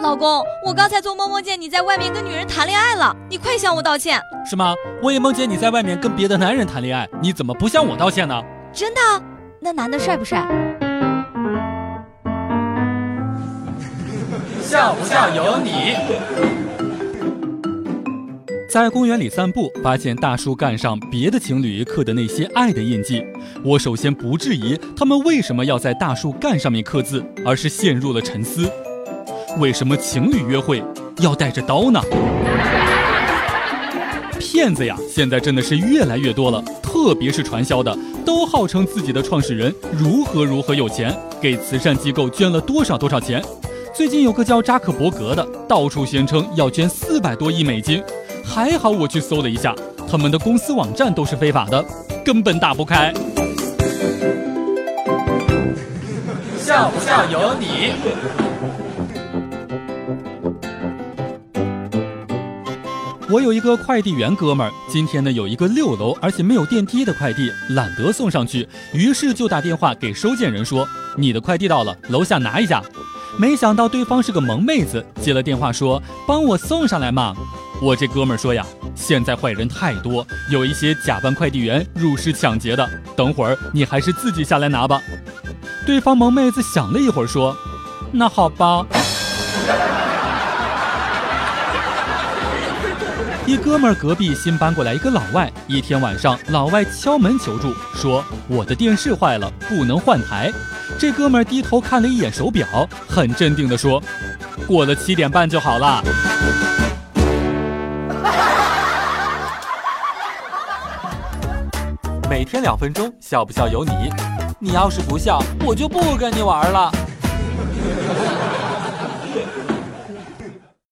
老公，我刚才做梦梦见你在外面跟女人谈恋爱了，你快向我道歉。是吗？我也梦见你在外面跟别的男人谈恋爱，你怎么不向我道歉呢？真的？那男的帅不帅？像不像有你？在公园里散步，发现大树干上别的情侣刻的那些爱的印记。我首先不质疑他们为什么要在大树干上面刻字，而是陷入了沉思：为什么情侣约会要带着刀呢？骗子呀，现在真的是越来越多了，特别是传销的，都号称自己的创始人如何如何有钱，给慈善机构捐了多少多少钱。最近有个叫扎克伯格的，到处宣称要捐四百多亿美金。还好我去搜了一下，他们的公司网站都是非法的，根本打不开。像不像有你？我有一个快递员哥们儿，今天呢有一个六楼而且没有电梯的快递，懒得送上去，于是就打电话给收件人说：“你的快递到了，楼下拿一下。”没想到对方是个萌妹子，接了电话说：“帮我送上来嘛。”我这哥们儿说呀，现在坏人太多，有一些假扮快递员入室抢劫的。等会儿你还是自己下来拿吧。对方萌妹子想了一会儿说：“那好吧。”一哥们儿隔壁新搬过来一个老外，一天晚上老外敲门求助，说我的电视坏了，不能换台。这哥们儿低头看了一眼手表，很镇定地说：“过了七点半就好了。”每天两分钟，笑不笑由你。你要是不笑，我就不跟你玩了。